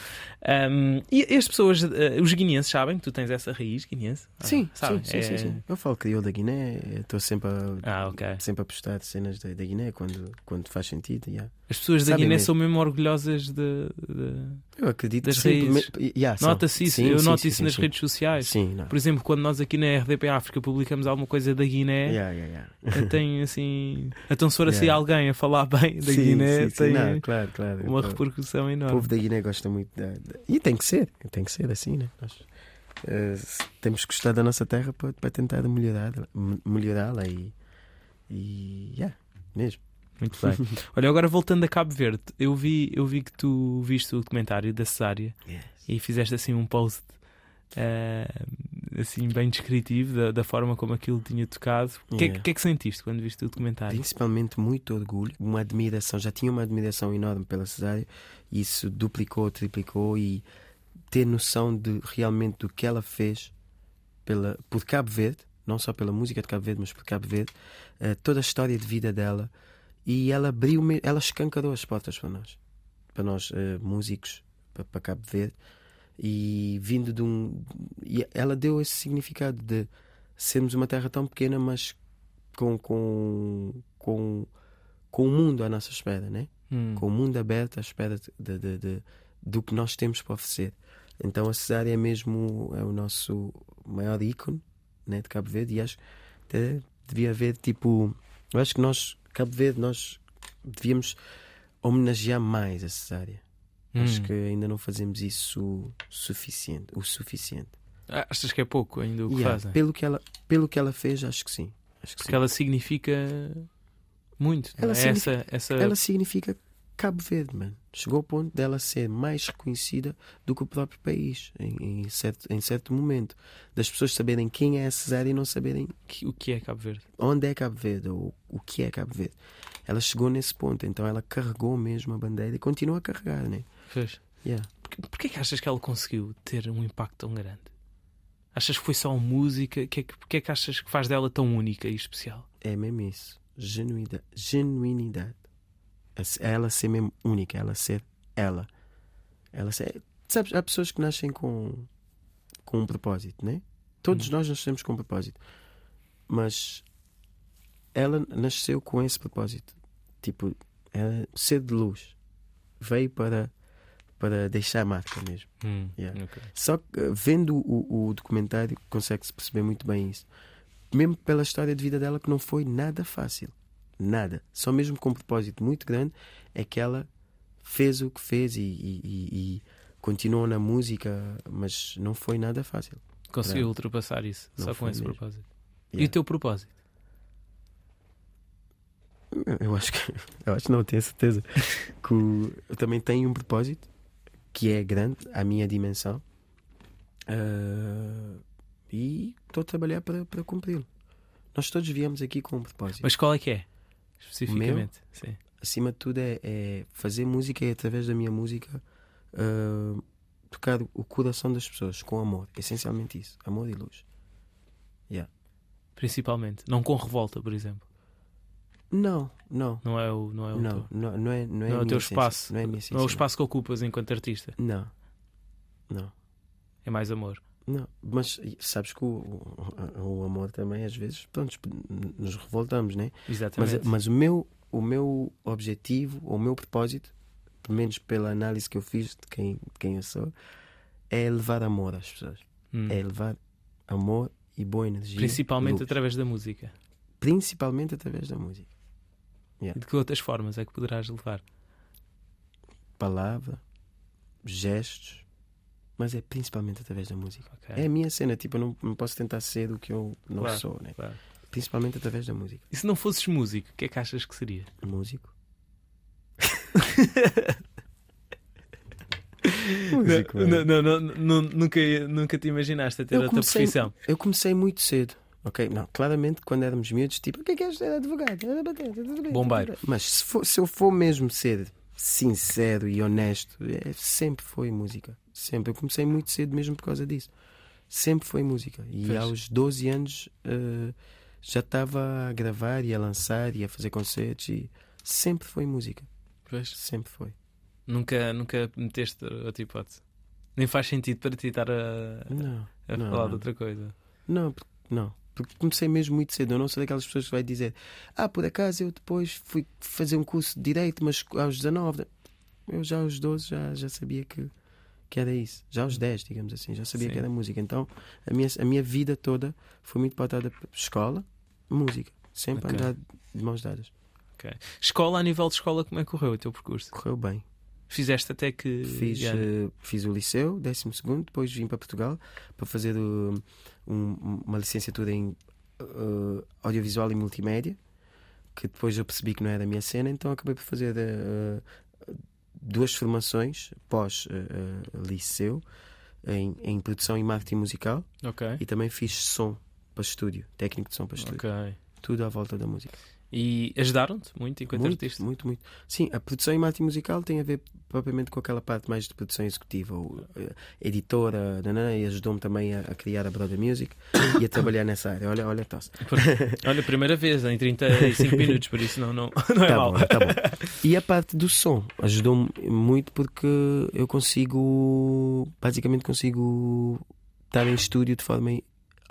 Um, e as pessoas, eh, os guineenses sabem que tu tens essa raiz guineense? Ah, sim, sabem. sim, É- sim, sim. Eu falo crioulo da Guiné, estou sempre a, Ah, ok. sempre a postar cenas da, da Guiné quando, quando faz sentido. yeah. As pessoas da Guiné mesmo. são mesmo orgulhosas de. de- Eu acredito Das raízes. yeah. Nota-se isso, Sim, eu sim, noto sim, isso nas redes sociais. Por exemplo, quando nós aqui na RDP África publicamos alguma coisa da Guiné, Yeah, yeah, yeah. tem assim. Então, se for [laughs] assim alguém a falar bem da Guiné, sim. tem Não, claro, claro. uma O repercussão o enorme. povo da Guiné gosta muito da, da- E tem que ser, tem que ser assim, né? Nós s- temos que gostar da nossa terra para, para tentar melhorá-la melhorá-la e. E. Yeah, mesmo. Muito bem. Olha, agora voltando a Cabo Verde, eu vi, eu vi que tu viste o documentário da Cesária e fizeste assim um post eh, assim bem descritivo da, da forma como aquilo tinha tocado. O que, é que- Yeah. que é que sentiste quando viste o documentário? Principalmente muito orgulho, uma admiração. Já tinha uma admiração enorme pela Cesária, e isso duplicou, triplicou e ter noção de realmente do que ela fez pela, por Cabo Verde, não só pela música de Cabo Verde, mas por Cabo Verde, eh, toda a história de vida dela e ela abriu, ela escancarou as portas para nós, para nós eh, músicos, para, para Cabo Verde e vindo de um. E ela deu esse significado de sermos uma terra tão pequena, mas com, com, com, com o mundo à nossa espera, né? Hum. com o mundo aberto à espera de, de- de- do que nós temos para oferecer. Então a cesárea é mesmo é o nosso maior ícone né, de Cabo Verde e acho que devia haver tipo. Eu acho que nós, Cabo Verde, nós devíamos homenagear mais a cesárea. Acho Hum. que ainda não fazemos isso suficiente, o suficiente. Ah, Achas que é pouco ainda o que Yeah, fazem? pelo, que ela, pelo que ela fez, acho que sim. Acho que Porque sim. ela significa muito. não Ela é? significa- essa, essa... Ela significa Cabo Verde, mano. Chegou ao ponto dela ser mais reconhecida do que o próprio país, em, em certo, em certo momento. Das pessoas saberem quem é a Cesária e não saberem que- o que é Cabo Verde? onde é Cabo Verde ou o que é Cabo Verde. Ela chegou nesse ponto, então ela carregou mesmo a bandeira e continua a carregar, né? Fez. Yeah. Porquê, que achas que ela conseguiu ter um impacto tão grande? Achas que foi só música? Que é que- Porquê é que achas que faz dela tão única e especial? É mesmo isso. Genuidade. Genuinidade. Ela ser mesmo única, ela ser ela. Ela ser... Sabes, há pessoas que nascem com, com um propósito, né? Todos nós nascemos com um propósito. mas ela nasceu com esse propósito. Tipo, ela, ser de luz. Veio para, para deixar marca mesmo. Hum, Yeah. ok. Só que eh, vendo o, o documentário consegue-se perceber muito bem isso. Mesmo pela história de vida dela que não foi nada fácil. Nada. Só mesmo com um propósito muito grande é que ela fez o que fez e, e- e- e continuou na música, mas não foi nada fácil. Conseguiu ultrapassar isso Não só com esse mesmo. propósito. E Yeah. o teu propósito? Eu acho que [laughs] eu acho que não tenho certeza que eu também tenho um propósito que é grande à minha dimensão Ah, e estou a trabalhar para, para cumpri-lo. Nós todos viemos aqui com um propósito. Mas qual é que é? Especificamente. Sim. Acima de tudo é, é fazer música e através da minha música ah, tocar o coração das pessoas com amor. Essencialmente isso, amor e luz. Principalmente. Não com revolta, por exemplo. Não, não. Não é o, não é o Não, teu, não, não é, não é, não é o teu espaço. Não é minha não é o espaço que ocupas enquanto artista. Não, não. É mais amor. Não, mas sabes que o, o, o amor também às vezes pronto, nos revoltamos, né? Mas, Exatamente. mas o, meu, o meu objetivo, o meu propósito, pelo menos pela análise que eu fiz de quem, de quem eu sou, é levar amor às pessoas. Hum. É levar amor e boa energia. Principalmente através da música. Principalmente através da música. E de que outras formas é que poderás levar? Palavra, gestos, mas é principalmente através da música. Ok. É a minha cena, tipo, eu não, não posso tentar ser o que eu não Claro. sou, né? Claro. Principalmente através da música. E se não fosses músico, o que é que achas que seria? Músico. [laughs] Não, não, não, não- nunca, nunca te imaginaste a ter outra comecei- profissão. Eu comecei muito cedo. Ok, não, claramente quando éramos miúdos, tipo, o que é que és ser advogado? Bombeiro. Mas se, for- se eu for mesmo ser sincero e honesto, é, sempre foi música. Sempre. Eu comecei muito cedo mesmo por causa disso. Sempre foi música. E Pois. aos 12 anos eh, já estava a gravar e a lançar e a fazer concertos e sempre foi música. Pois. Sempre foi. Nunca, nunca meteste outra hipótese. Nem faz sentido para ti estar a, Não, a Não, falar não. de outra coisa. não, não. Porque comecei mesmo muito cedo. Eu não sou daquelas pessoas que vai dizer Ah, por acaso eu depois fui fazer um curso de Direito, mas aos 19. Eu já aos 12 já, já sabia que, que era isso. Já aos 10, digamos assim, já sabia Sim. que era música. Então a minha, a minha vida toda foi muito pautada por escola, música. Sempre Ok. andar de mãos dadas. Escola, a nível de escola, como é que correu o teu percurso? Correu bem. Fizeste até que. Fiz, eh, fiz o liceu, 12, depois vim para Portugal para fazer uh, um- uma licenciatura em uh, audiovisual e multimédia, que depois eu percebi que não era a minha cena, então acabei por fazer uh, duas formações pós-liceu em, em produção e marketing musical e também fiz som para estúdio, técnico de som para estúdio. Tudo à volta da música. E ajudaram-te muito enquanto muito, artista? muito, muito. Sim, a produção e marketing musical tem a ver propriamente com aquela parte mais de produção executiva, ou, eh, editora, nanã, e ajudou-me também a, a criar a Brother Music e a trabalhar nessa área. Olha, olha, tosse. Olha, primeira vez em 35 [laughs] minutos, por isso não, não, [laughs] não é Tá mal. bom, tá bom. E a parte do som ajudou-me muito porque eu consigo, basicamente, consigo estar em estúdio de forma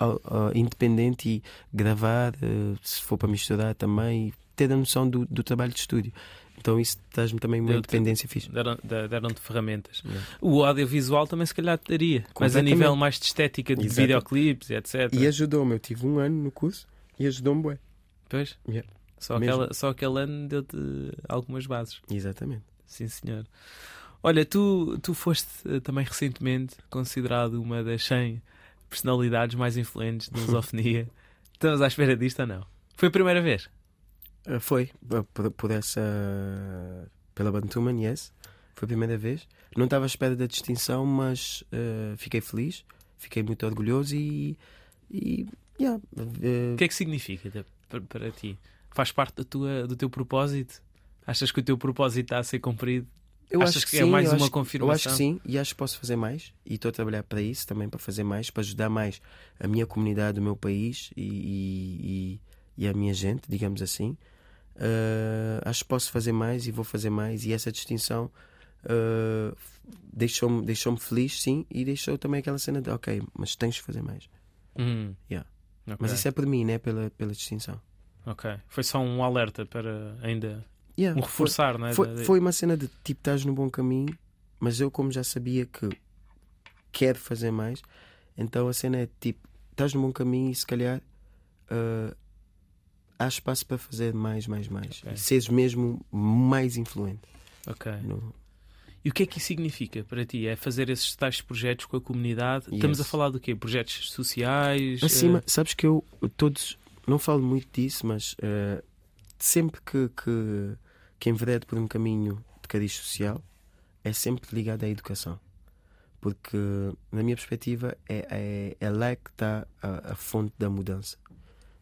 ah, independente e gravar, eh, se for para misturar também, ter a noção do, do trabalho de estúdio. Então isso traz-me também uma independência fixe. Deram- de- Deram-te ferramentas. Yeah. O audiovisual também se calhar te daria, mas a nível mais de estética, de Exato. videoclipes, etc. E ajudou-me, eu tive um ano no curso e ajudou-me bué. Pois, Yeah. só, Mesmo. aquela, só aquele ano deu-te algumas bases. Exatamente. Sim, senhor. Olha, tu, tu foste eh, também recentemente considerado uma das 100 personalidades mais influentes de lusofonia. [laughs] Estamos à espera disto ou não? Foi a primeira vez? Ah, Foi, por, por essa. pela Bantuman, yes. Foi a primeira vez. Não estava à espera da distinção, mas ah, fiquei feliz, fiquei muito orgulhoso e. e yeah, ah, O que é que significa para, para ti? Faz parte da tua, do teu propósito? Achas que o teu propósito está a ser cumprido? Eu achas acho que que é sim, mais eu uma acho- Eu acho confirmação? que sim, e acho que posso fazer mais. E estou a trabalhar para isso também, para fazer mais, para ajudar mais a minha comunidade, o meu país e, e, e- a minha gente, digamos assim. Ah, acho que posso fazer mais e vou fazer mais. E essa distinção ah, deixou-me deixou feliz, sim, e deixou também aquela cena de ok, mas tens de fazer mais. Hum. Yeah. Ok. Mas isso é por mim, né? Pela, pela distinção. Ok. Foi só um alerta para ainda Yeah, um reforçar, não é? Foi, foi uma cena de tipo, estás no bom caminho, mas eu, como já sabia que quero fazer mais, então a cena é tipo, estás no bom caminho e se calhar ah, há espaço para fazer mais, mais, mais. Ok. E seres mesmo mais influente. Ok. no- E o que é que isso significa para ti? É fazer esses tais projetos com a comunidade? Estamos a Yes. falar do quê? Projetos sociais? Acima, eh, sabes que eu todos não falo muito disso, mas eh, sempre que, que, que enveredo por um caminho de cariz social é sempre ligado à educação. Porque, na minha perspectiva, é, é, é lá que está a, a fonte da mudança.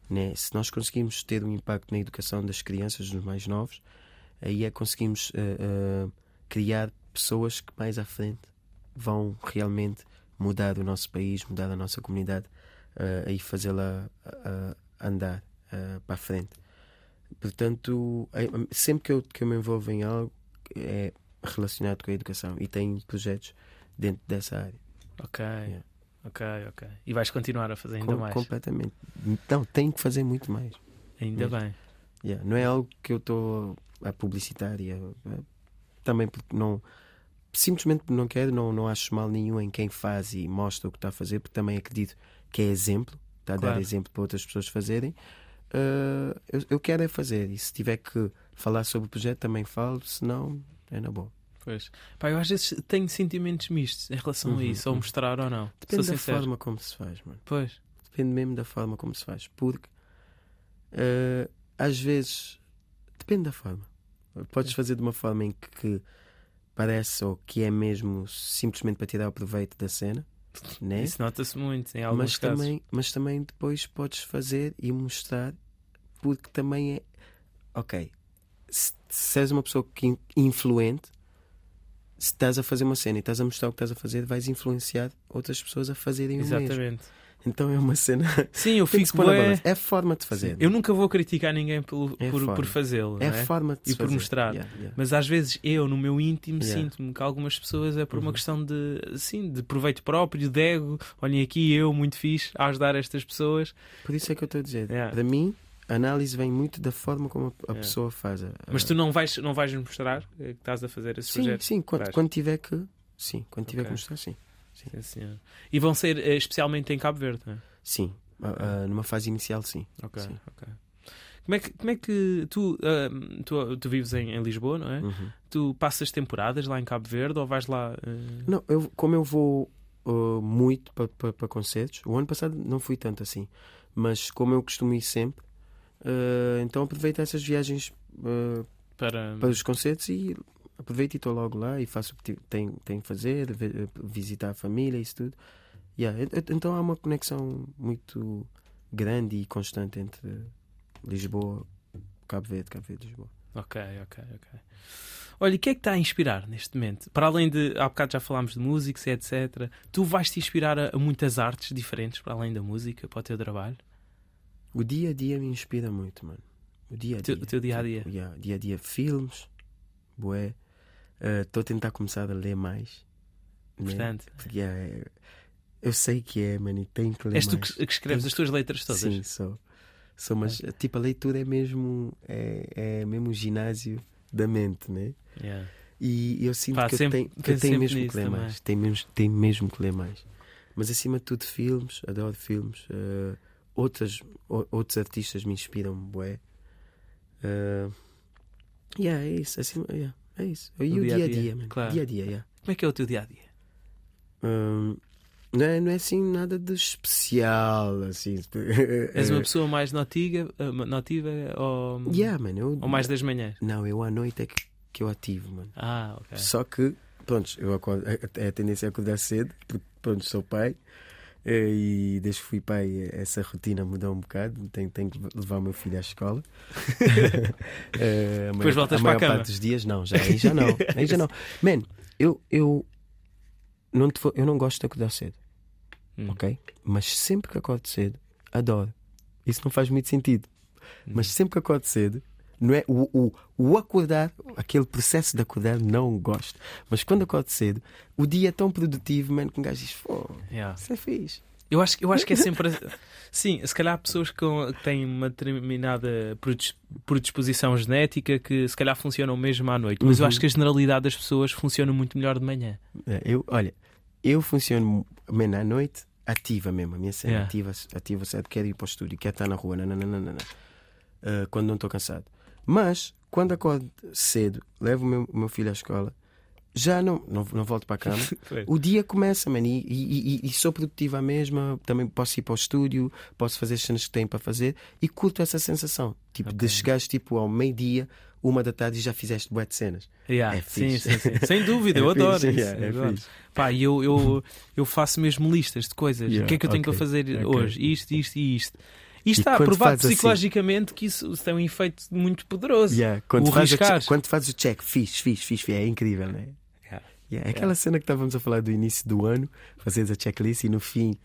Né? Se nós conseguimos ter um impacto na educação das crianças, dos mais novos, aí é que conseguimos eh, eh, criar pessoas que mais à frente vão realmente mudar o nosso país, mudar a nossa comunidade eh, e fazê-la andar para a frente. Portanto, sempre que eu, que eu me envolvo em algo é relacionado com a educação e tenho projetos dentro dessa área. Ok. Yeah. Ok, ok. E vais continuar a fazer ainda Com- mais. Completamente. Então, tenho que fazer muito mais. Ainda bem. Yeah, Não é algo que eu estou a publicitar e a- a- também porque não simplesmente porque não quero, não, não acho mal nenhum em quem faz e mostra o que está a fazer, porque também acredito que é exemplo, está a Claro. dar exemplo para outras pessoas fazerem. Ah, eu, eu quero é fazer, e se tiver que falar sobre o projeto, também falo, se não, é na boa. Pois. Pá, eu às vezes tenho sentimentos mistos em relação a Uhum, isso, ou uhum. mostrar ou não. Depende da forma como se faz, mano. Pois. Depende mesmo da forma como se faz. Porque eh, às vezes depende da forma. Podes fazer de uma forma em que, que parece ou que é mesmo simplesmente para tirar o proveito da cena, [laughs] né? Isso nota-se muito em alguns mas, casos. também, mas também depois podes fazer e mostrar, porque também é ok. Se, se és uma pessoa que in- influente, se estás a fazer uma cena e estás a mostrar o que estás a fazer, vais influenciar outras pessoas a fazerem o mesmo. Exatamente. Então é uma cena. [laughs] Sim, eu fico. É a forma de fazer. Eu nunca vou criticar ninguém pelo, É por, por fazê-lo. É é? forma de E por fazer. mostrar. Yeah, yeah. Mas às vezes eu, no meu íntimo, Yeah. sinto-me que algumas pessoas é por uma Uhum. questão de, assim, de proveito próprio, de ego. Olhem aqui, eu, muito fixe, a ajudar estas pessoas. Por isso é que eu estou a dizer. Para mim, a análise vem muito da forma como a, Yeah. pessoa faz. a- Mas tu não vais, não vais mostrar eh, que estás a fazer esses Sim, projetos? sim. Quando, quando tiver que. Sim, quando tiver Ok. que mostrar, sim. Sim, senhor. E vão ser eh, especialmente em Cabo Verde, não é? Sim. Ah, ah, numa fase inicial, sim. Ok, Sim. ok. Como é que, como é que tu, ah, tu, tu vives em, em Lisboa, não é? Uhum. Tu passas temporadas lá em Cabo Verde ou vais lá. eh, Não, eu, como eu vou muito para concertos, o ano passado não fui tanto assim, mas como eu costumo ir sempre, ah, então aproveito essas viagens ah, para. para os concertos e aproveito e estou logo lá e faço o que tenho, tenho que fazer, ve- visitar a família, isso tudo. Yeah, então há uma conexão muito grande e constante entre Lisboa, Cabo Verde, Cabo Verde, Lisboa. Ok, ok, ok. Olha, o que é que está a inspirar neste momento? Para além de. Há bocado já falámos de músicos, etc. Tu vais-te inspirar a, a muitas artes diferentes, para além da música, para o teu trabalho? O dia a dia me inspira muito, mano. O dia a dia. o teu dia a dia. Tipo, yeah, dia a dia, filmes, bué. Estou a tentar começar a ler mais. né? Portanto, Porque, yeah, é- eu sei que é, mano, e tenho que ler és tu mais. que, escreves as tuas letras todas? Sim, sou. sou mas, tipo, a leitura é mesmo, é, é mesmo um ginásio da mente, né? Yeah. E eu sinto Pá, que sempre- eu tenho, que eu tenho mesmo que ler também. mais. Tenho mesmo, tenho mesmo que ler mais. Mas acima de tudo, filmes, adoro filmes. eh, outras, outros artistas me inspiram, bué. Uh, yeah, é isso. Acima, yeah, é isso. E O dia a dia mano. claro. Dia a dia, yeah. Como é que é o teu dia a dia? Hum, não, é, não é assim nada de especial, assim. [laughs] És uma [laughs] pessoa mais notiga, eh, notiva ou, Yeah, mano. Eu, ou mais das manhãs? Não, eu à noite é que, que eu ativo, mano. Ah, ok. Só que, pronto, eu acordo, é a tendência a acordar cedo, porque, pronto, sou pai. Eh, E desde que fui pai, essa rotina mudou um bocado. Tenho, tenho que levar o meu filho à escola. [laughs] A Depois voltas para a cama. parte dos dias, não, já, aí já não. Aí já não. Man, eu, eu, não te eu não gosto de acordar cedo, Hum. ok? Mas sempre que acordo cedo, adoro. Isso não faz muito sentido. Hum. Mas sempre que acordo cedo, não é o, o, o acordar, aquele processo de acordar, não gosto. Mas quando acordo cedo, o dia é tão produtivo, mano, que um gajo diz: Pô, Yeah. isso é fixe. Eu acho, eu acho que é sempre. [laughs] Sim, se calhar há pessoas que têm uma determinada predisposição genética que se calhar funcionam mesmo à noite, mas uhum. eu acho que a generalidade das pessoas funciona muito melhor de manhã. É, eu, olha, eu funciono menos à noite, ativa mesmo. A minha cena yeah. ativa, ativa quero ir para o estúdio, quero estar na rua, não. Uh, quando não estou cansado. Mas, quando acordo cedo, levo o meu, o meu filho à escola, já não, não, não volto para a cama. [laughs] o dia começa, mano, e, e, e, e, sou produtiva mesma. Também posso ir para o estúdio, posso fazer as cenas que tenho para fazer e curto essa sensação. Tipo, okay. de chegares tipo, ao meio-dia, uma da tarde e já fizeste bué de cenas. Yeah, é sim, sim, sim, Sem [laughs] dúvida, é eu adoro fixe, isso. Yeah, é adoro. Pá, eu, eu, eu faço mesmo listas de coisas. Yeah, o que é que eu tenho okay, para fazer okay. hoje? Isto, isto e isto. E está provado assim- psicologicamente assim... que isso, tem um efeito muito poderoso. Yeah. Quando, o faz o quando fazes o check, fiz, fiz, fiz, fiz, é incrível, não é? Yeah. Yeah. Aquela yeah. cena que estávamos a falar do início do ano, fazes a checklist e no fim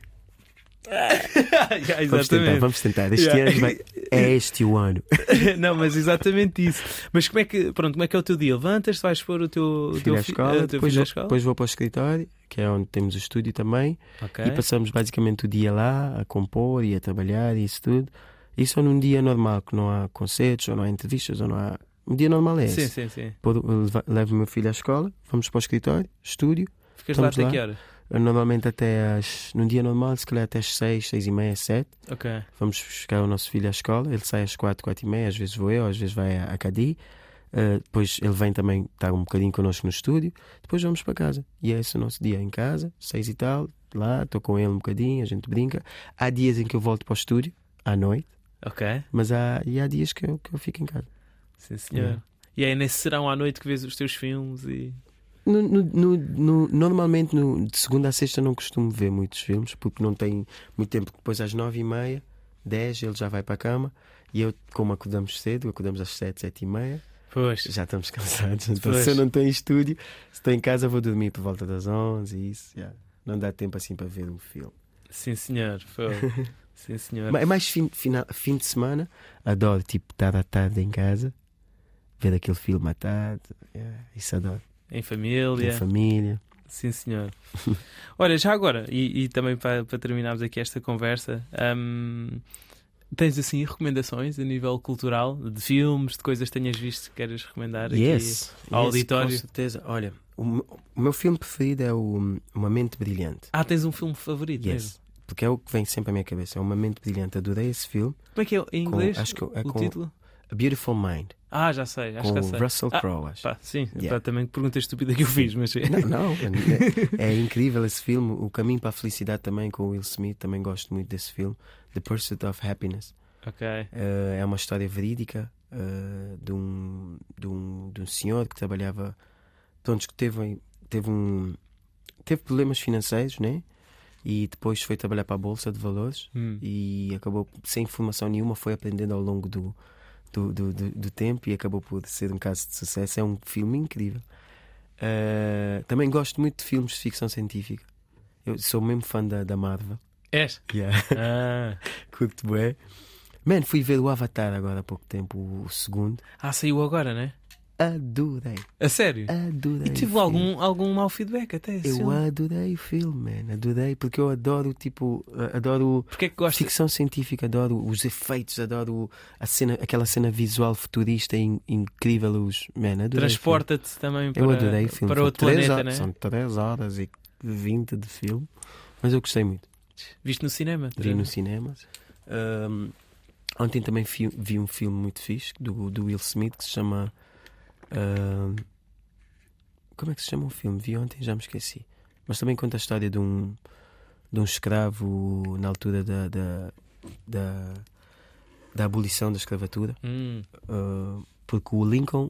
yeah, [laughs] vamos tentar, vamos tentar. Este yeah. ano vai... [laughs] é este o ano. [laughs] Não, mas exatamente isso. Mas como é que, pronto, como é que é o teu dia? Levantas, vais pôr o teu, filho, teu à escola, depois, vou, escola? depois vou para o escritório, que é onde temos o estúdio também, okay. e passamos basicamente o dia lá a compor e a trabalhar e isso tudo. Isso é num dia normal, que não há concertos, ou não há entrevistas, ou não há. Um dia normal é esse. Sim, sim, sim. Levo o meu filho à escola, vamos para o escritório, estúdio. Ficas lá até que horas? Normalmente até às. Num dia normal, se calhar até às 6, 6 e meia, 7. Ok. Vamos buscar o nosso filho à escola. Ele sai às 4, 4 e meia. Às vezes vou eu, às vezes vai a Cadi. Uh, depois ele vem também estar um bocadinho connosco no estúdio. Depois vamos para casa. E é esse o nosso dia em casa, 6 e tal. Lá, estou com ele um bocadinho, a gente brinca. Há dias em que eu volto para o estúdio, à noite. Ok. Mas há, e há dias que eu, que eu fico em casa. Sim, senhor. Yeah. E é nesse serão à noite que vês os teus filmes e. No, no, no, normalmente de segunda a sexta não costumo ver muitos filmes porque não tem muito tempo. Depois às nove e meia, dez, ele já vai para a cama e eu, como acordamos cedo, acordamos às sete, sete e meia. Pois. Já estamos cansados. Então, se eu não estou em estúdio, se estou em casa, vou dormir por volta das onze e isso. Yeah. Não dá tempo assim para ver um filme. Sim, senhor. [laughs] Sim, senhor. É mais fim, final, fim de semana. Adoro, tipo, estar à tarde em casa, ver aquele filme à tarde. Yeah, isso adoro. Em família. Em família. Sim, senhor. [laughs] Olha, já agora, e, e também para, para, terminarmos aqui esta conversa, um, tens assim recomendações a nível cultural, de filmes, de coisas que tenhas visto que queres recomendar yes, aqui ao yes, auditório? Com certeza. Olha, o, o, meu filme preferido é o Uma Mente Brilhante. Ah, tens um filme favorito yes. mesmo? Porque é o que vem sempre à minha cabeça. É Uma Mente Brilhante. Adorei esse filme. Como é que é em inglês? Com, acho que é o com título? A Beautiful Mind. Ah, já sei, acho com que sei. Russell Crowe, ah, acho. Pá, sim, yeah. também pergunta estúpida que eu fiz, mas. Não, não [laughs] é, é, incrível esse filme. O Caminho para a Felicidade também com o Will Smith, também gosto muito desse filme. The Pursuit of Happiness. Ok. Uh, é uma história verídica uh, de, um, de, um, de um senhor que trabalhava. Pronto, que teve, teve, um, teve problemas financeiros, né? E depois foi trabalhar para a Bolsa de Valores hum. e acabou sem informação nenhuma, foi aprendendo ao longo do do, do, do, do, tempo e acabou por ser um caso de sucesso. É um filme incrível. Uh, também gosto muito de filmes de ficção científica. Eu sou mesmo fã da, da Marvel. És? Yeah. Ah. [laughs] Curto bem. Man, fui ver o Avatar agora há pouco tempo, o segundo. Ah, saiu agora, né? Adorei. A sério? Adorei. E tive algum, algum mau feedback até? Eu adorei o filme, man. Adorei, porque eu adoro, tipo, adoro porque é que gosta? ficção científica, adoro os efeitos, adoro a cena, aquela cena visual futurista in, incrível. Os, man, Transporta-te também para, eu adorei o filme. para outro planeta, horas, né? São 3 horas e 20 de filme, mas eu gostei muito. Viste no cinema? Vi no cinema. Um, ontem também vi, vi, um filme muito fixe do, do Will Smith que se chama Uh, como é que se chama o filme? Vi ontem, já me esqueci. Mas também conta a história de um, de um escravo na altura da, da, da, da abolição da escravatura. Hum. Uh, porque o Lincoln,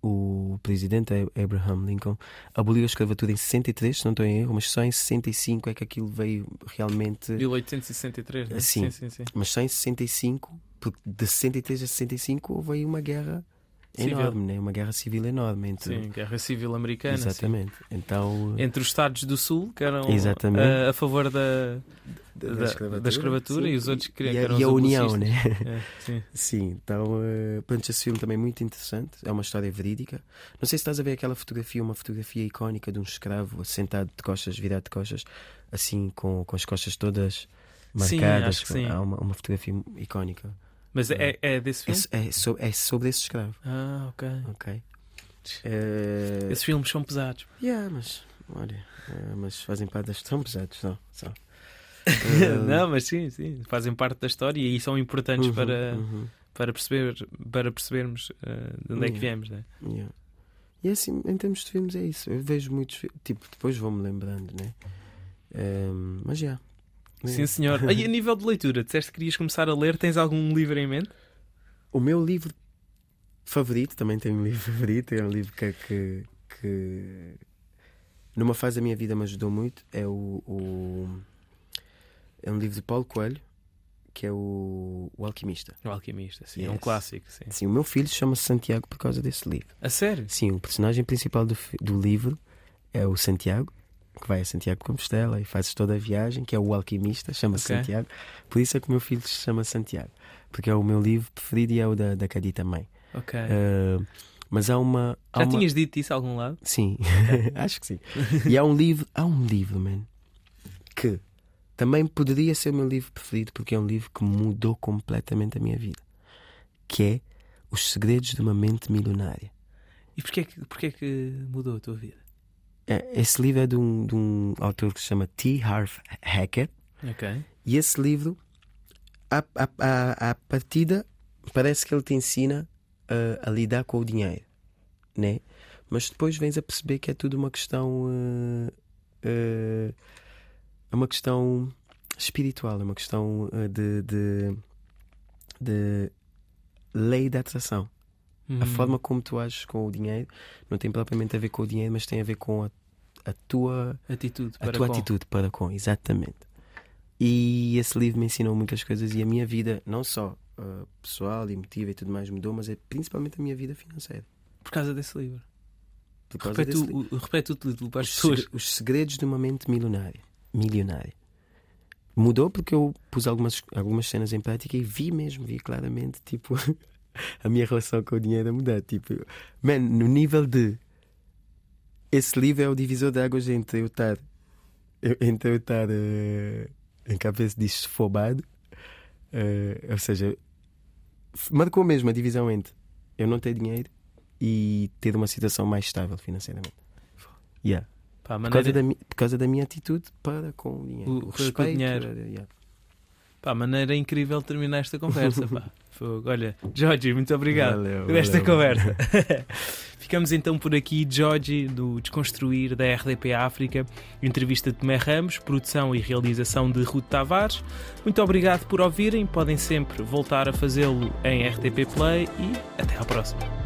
o presidente Abraham Lincoln, aboliu a escravatura em 63, se não estou em erro, mas só em 65 é que aquilo veio realmente. 1863, né? sim, sim, sim, sim. Mas só em 65, porque de 63 a 65 houve aí uma guerra Civil. enorme, né? uma guerra civil enorme entre, Sim, Guerra Civil Americana. sim. exatamente. Então, Entre os Estados do Sul, que eram Exatamente. a, a favor da, da, da escravatura, sim. e os outros que queriam e que eram e a união, né? É, sim. [laughs] Sim, então, uh, pronto, esse filme também é muito interessante. É uma história verídica. Não sei se estás a ver aquela fotografia, uma fotografia icónica de um escravo sentado de costas, virado de costas, assim, com, com as costas todas Sim, marcadas. acho que sim. Há uma, uma fotografia icónica. Mas é, é desse É, filme? so- é, so- é sobre esse escravo, Ah, ok. ok? Eh, Esses filmes são pesados. yeah, mas, olha, eh, mas fazem parte das. São pesados, são. [laughs] Eh, Não, mas sim, sim. Fazem parte da história e são importantes uhum, para, uhum. para, perceber, para percebermos eh, de onde é que Yeah. viemos, né? Yeah. E assim, em termos de filmes, é isso. Eu vejo muitos tipo, depois vou-me lembrando, né? Ehm, mas já. Sim, senhor. [laughs] E a nível de leitura, disseste que querias começar a ler, tens algum livro em mente? O meu livro favorito, também tenho um livro [laughs] favorito, é um livro que, que, que numa fase da minha vida me ajudou muito. É o, o- é um livro de Paulo Coelho, que é o, o Alquimista. O Alquimista, sim. É um Yes. clássico, sim. Sim, o meu filho chama-se Santiago por causa desse livro. A sério? Sim, o personagem principal do, do livro é o Santiago, que vai a Santiago de Compostela e faz toda a viagem, que é o alquimista, chama-se Ok. Santiago. Por isso é que o meu filho se chama Santiago, porque é o meu livro preferido e é o da, da Cadi também. Ok. Uh, mas há uma. há Já uma- tinhas dito isso a algum lado? Sim, [laughs] acho que sim. E há um livro, há um livro, man, que também poderia ser o meu livro preferido, porque é um livro que mudou completamente a minha vida, que é Os Segredos de uma Mente Milionária. E porquê, que- porquê que mudou a tua vida? É, Esse livro é de um, de um autor que se chama T. Harv Hackett. Ok. E esse livro, à, à, à, partida, parece que ele te ensina a, a lidar com o dinheiro, né? Mas depois vens a perceber que é tudo uma questão. eh, é uma questão espiritual, é uma questão eh, de, de, de lei da atração. A Hum. forma como tu ages com o dinheiro não tem propriamente a ver com o dinheiro, mas tem a ver com a, a tua Atitude a para tua com. atitude para com, exatamente. E esse livro me ensinou muitas coisas e a minha vida, não só uh, pessoal, emotiva e tudo mais, mudou, mas é principalmente a minha vida financeira. Por causa desse livro. Por causa Repete desse o, o- repete o título para as pessoas. os segredos de uma mente milionária. milionária. Mudou porque eu pus algumas, algumas cenas em prática e vi mesmo, vi claramente, tipo, [laughs] [laughs] a minha relação com o dinheiro a mudar. Tipo, man, no nível de. Esse livro é o divisor de águas entre eu estar. eu- Entre eu estar eh, em cabeça disto fobado. eh, ou seja, marcou mesmo a divisão entre eu não ter dinheiro e ter uma situação mais estável financeiramente. Yeah. Pá, a Por, causa maneira, da, por causa da minha atitude para com o dinheiro. O- O, para respeito. dinheiro. eh, yeah. pá, maneira incrível terminar esta conversa. [laughs] pá. Fogo. Olha, Jorge, muito obrigado Valeu, por esta valeu. conversa. [laughs] Ficamos então por aqui, Jorge, do Desconstruir da RDP África, entrevista de Tomé Ramos, produção e realização de Ruth Tavares. Muito obrigado por ouvirem, podem sempre voltar a fazê-lo em RTP Play e até à próxima.